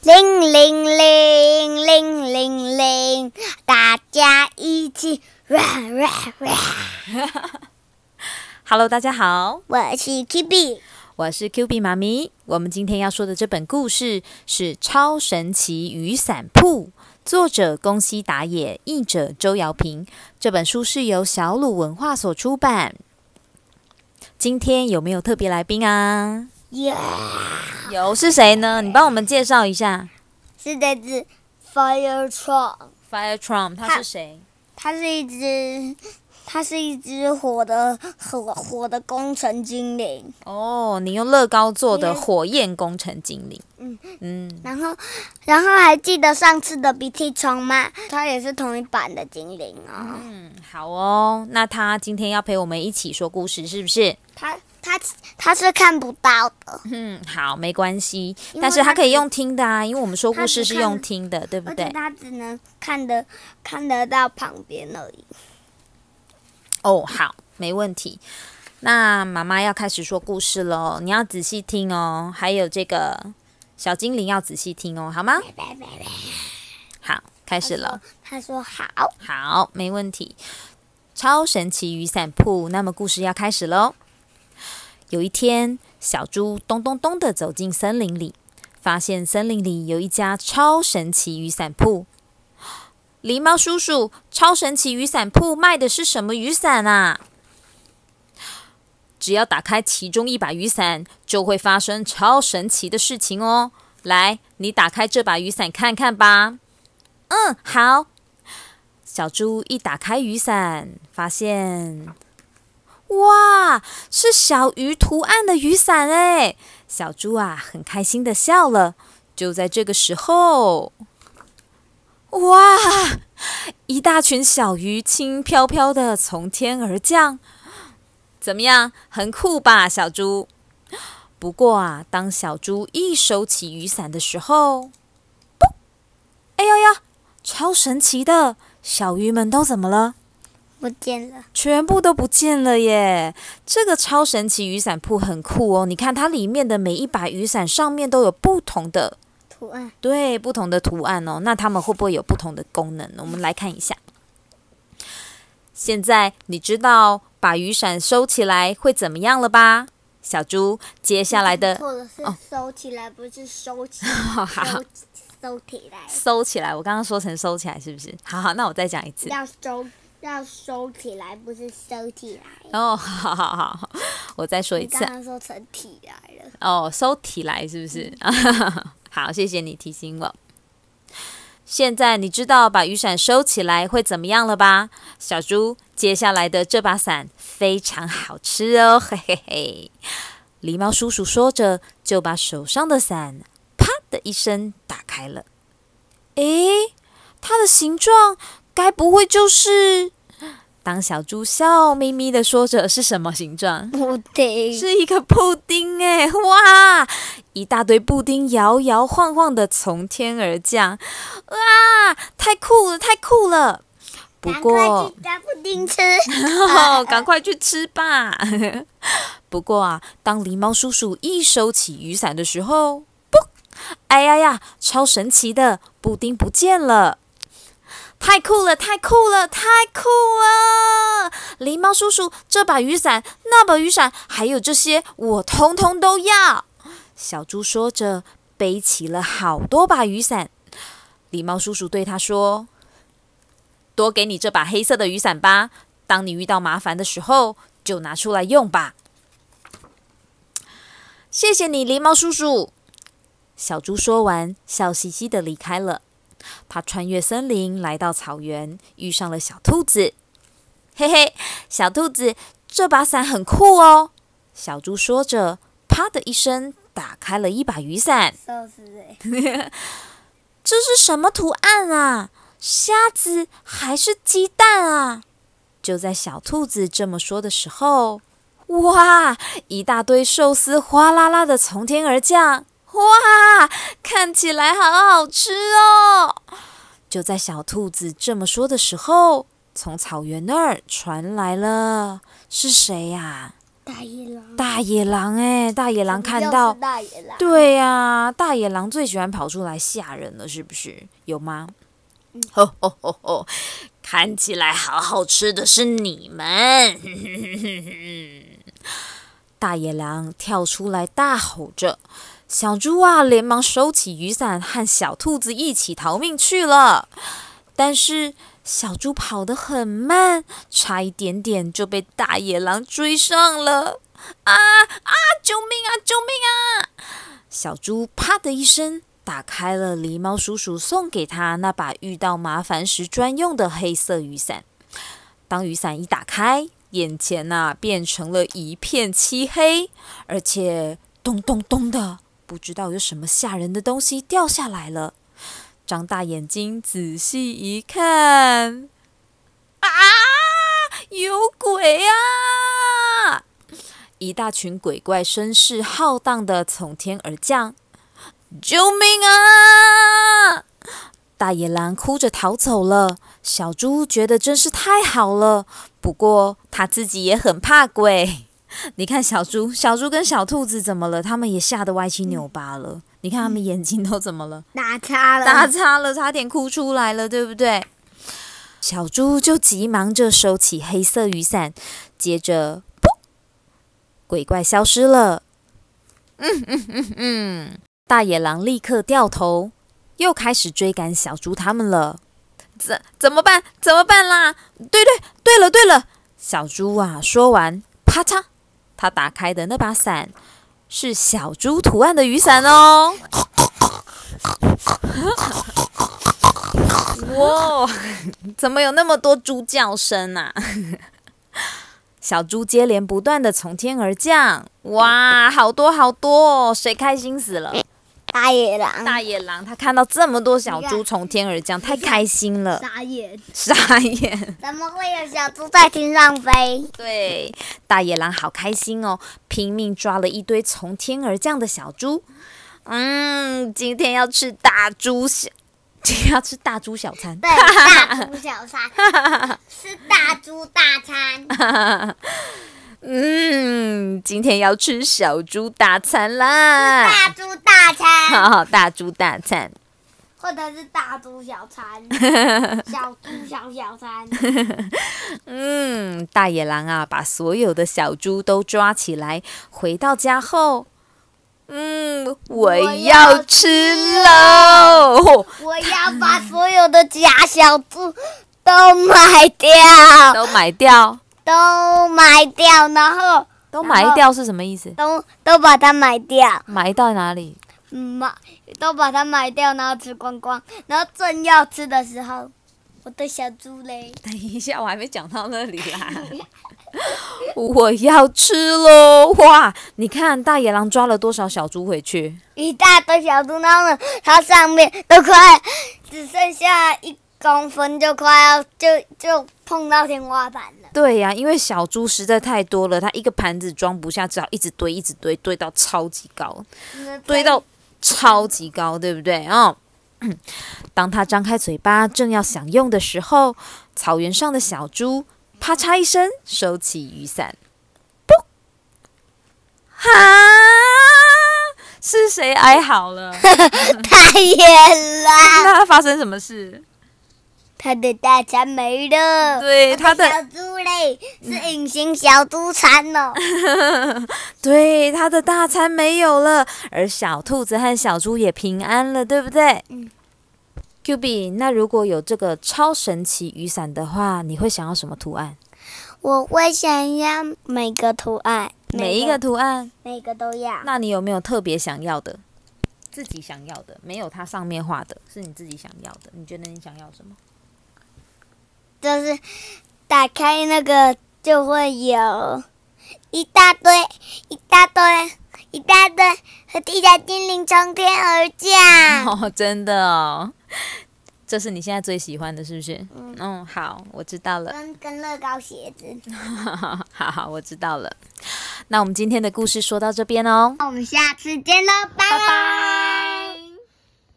铃铃铃铃铃铃，大家一起 run run run。Hello，大家好，我是 Kibi，我是 Q B 妈咪。我们今天要说的这本故事是《超神奇雨伞铺》，作者宫西达也，译者周瑶平。这本书是由小鲁文化所出版。今天有没有特别来宾啊？耶、有是谁呢？你帮我们介绍一下。是这只 Fire Truck，Fire Trump，他他是谁？它是一只，它是一只火的火火的工程精灵。哦，你用乐高做的火焰工程精灵。嗯嗯，然后，然后还记得上次的鼻涕虫吗？它也是同一版的精灵哦。嗯，好哦。那他今天要陪我们一起说故事，是不是？它它它是看不到的，嗯，好，没关系。但是他可以用听的啊，因为我们说故事是用听的，对不对？他只能看得看得到旁边而已。哦，好，没问题。那妈妈要开始说故事喽，你要仔细听哦。还有这个小精灵要仔细听哦，好吗？好，开始了。他说好，好，没问题。超神奇雨伞铺，那么故事要开始喽。有一天，小猪咚咚咚的走进森林里，发现森林里有一家超神奇雨伞铺。狸猫叔叔，超神奇雨伞铺卖的是什么雨伞啊？只要打开其中一把雨伞，就会发生超神奇的事情哦。来，你打开这把雨伞看看吧。嗯，好。小猪一打开雨伞，发现，哇，是小鱼图案的雨伞哎！小猪啊，很开心的笑了。就在这个时候，哇，一大群小鱼轻飘飘的从天而降，怎么样？很酷吧，小猪？不过啊，当小猪一收起雨伞的时候，噗！哎呀呀，超神奇的！小鱼们都怎么了？不见了。全部都不见了耶！这个超神奇雨伞铺很酷哦，你看它里面的每一把雨伞上面都有不同的图案对不同的图案哦，那它们会不会有不同的功能呢？我们来看一下。现在你知道把雨伞收起来会怎么样了吧？小猪，接下来的错了，是哦收起来，不是收起，好收收起来，收起来，我刚刚说成收起来是不是？好好，那我再讲一次。要收要收起来，不是收起来。哦，好好好，我再说一次刚。刚说成体来了，哦，收起来是不是？好，谢谢你提醒我。现在你知道把雨伞收起来会怎么样了吧？小猪，接下来的这把伞非常好吃哦，嘿嘿嘿。狸猫叔叔说着，就把手上的伞啪的一声打开了。诶，它的形状该不会就是……当小猪笑眯眯的说着是什么形状？布丁是一个布丁哎，哇！一大堆布丁摇摇晃晃的从天而降，哇！太酷了，太酷了！不赶快过布丁吃。哦，赶快去吃吧。不过啊，当狸猫叔叔一收起雨伞的时候，不，哎呀呀，超神奇的，布丁不见了。太酷了，太酷了，太酷了！狸猫叔叔，这把雨伞、那把雨伞，还有这些，我通通都要。小猪说着，背起了好多把雨伞。狸猫叔叔对他说：“多给你这把黑色的雨伞吧，当你遇到麻烦的时候，就拿出来用吧。”谢谢你，狸猫叔叔。小猪说完，笑嘻嘻的离开了。他穿越森林，来到草原，遇上了小兔子。嘿嘿，小兔子，这把伞很酷哦。小猪说着，啪的一声打开了一把雨伞。这是什么图案啊？虾子还是鸡蛋啊？就在小兔子这么说的时候，哇！一大堆寿司哗啦啦的从天而降，哇！看起来好好吃哦。就在小兔子这么说的时候，从草原那儿传来了是谁呀、大野狼，大野狼哎、大野狼看到，大野狼，对呀、大野狼最喜欢跑出来吓人了，是不是？有吗？吼吼吼吼！看起来好好吃的是你们！大野狼跳出来大吼着，小猪啊连忙收起雨伞，和小兔子一起逃命去了。但是小猪跑得很慢，差一点点就被大野狼追上了。啊啊！救命啊！救命啊！小猪啪的一声打开了狸猫叔叔送给他那把遇到麻烦时专用的黑色雨伞。当雨伞一打开，眼前呐、变成了一片漆黑，而且咚咚咚的，不知道有什么吓人的东西掉下来了。张大眼睛仔细一看，啊，有鬼啊！一大群鬼怪声势浩荡的从天而降，救命啊！大野狼哭着逃走了。小猪觉得真是太好了，不过他自己也很怕鬼。你看小猪，小猪跟小兔子怎么了？他们也吓得歪七扭八了。你看他们眼睛都怎么了？打叉了，打叉了，差点哭出来了，对不对？小猪就急忙着收起黑色雨伞，接着，噗，鬼怪消失了。嗯嗯嗯嗯，大野狼立刻掉头，又开始追赶小猪他们了。怎怎么办？怎么办啦？对对对了对了，小猪啊，说完，啪嚓，他打开的那把伞是小猪图案的雨伞哦。哇，怎么有那么多猪叫声啊？小猪接连不断的从天而降，哇，好多好多、哦，谁开心死了？大野狼，大野狼他看到这么多小猪从天而降，太开心了，傻眼，傻眼。怎么会有小猪在天上飞？对，大野狼好开心哦，拼命抓了一堆从天而降的小猪。嗯，今天要吃大猪小，今天要吃大猪小餐。对，大猪小餐 吃大猪大餐，嗯，今天要吃小猪大餐啦！大猪大餐，好，大猪大餐。或者是大猪小餐，小猪小小餐。嗯，大野狼啊，把所有的小猪都抓起来，回到家后，嗯，我要要吃喽，我要把所有的假小猪都买掉，都买掉，都埋掉，然后都埋掉是什么意思？都都把它埋掉，埋到哪里？嗯都把它埋掉，然后吃光光，然后正要吃的时候，我的小猪嘞，等一下，我还没讲到那里啦。我要吃喽！哇，你看大野狼抓了多少小猪回去？一大堆小猪，然后呢，它上面都快只剩下一公分，就快要就就碰到天花板了。对呀、因为小猪实在太多了，它一个盘子装不下，只好一直堆，一直堆，堆到超级高，堆到超级高，对不对？哦，当它张开嘴巴正要享用的时候，草原上的小猪啪嚓一声收起雨伞，不！哈，是谁哀嚎了？太远了，那发生什么事？它的大餐没了。对，他的小猪嘞是隐形小猪餐哦。对，他的大餐没有了，而小兔子和小猪也平安了，对不对？嗯。Q B，那如果有这个超神奇雨伞的话，你会想要什么图案？我会想要每个图案，每一个图案？每个都要。那你有没有特别想要的？自己想要的，没有它上面画的，是你自己想要的。你觉得你想要什么？就是打开那个就会有一大堆、一大堆、一大堆和地下精灵从天而降。哦，真的哦，这是你现在最喜欢的，是不是？嗯好，我知道了。跟跟乐高鞋子。好好，我知道了。那我们今天的故事说到这边哦。那我们下次见喽，拜拜。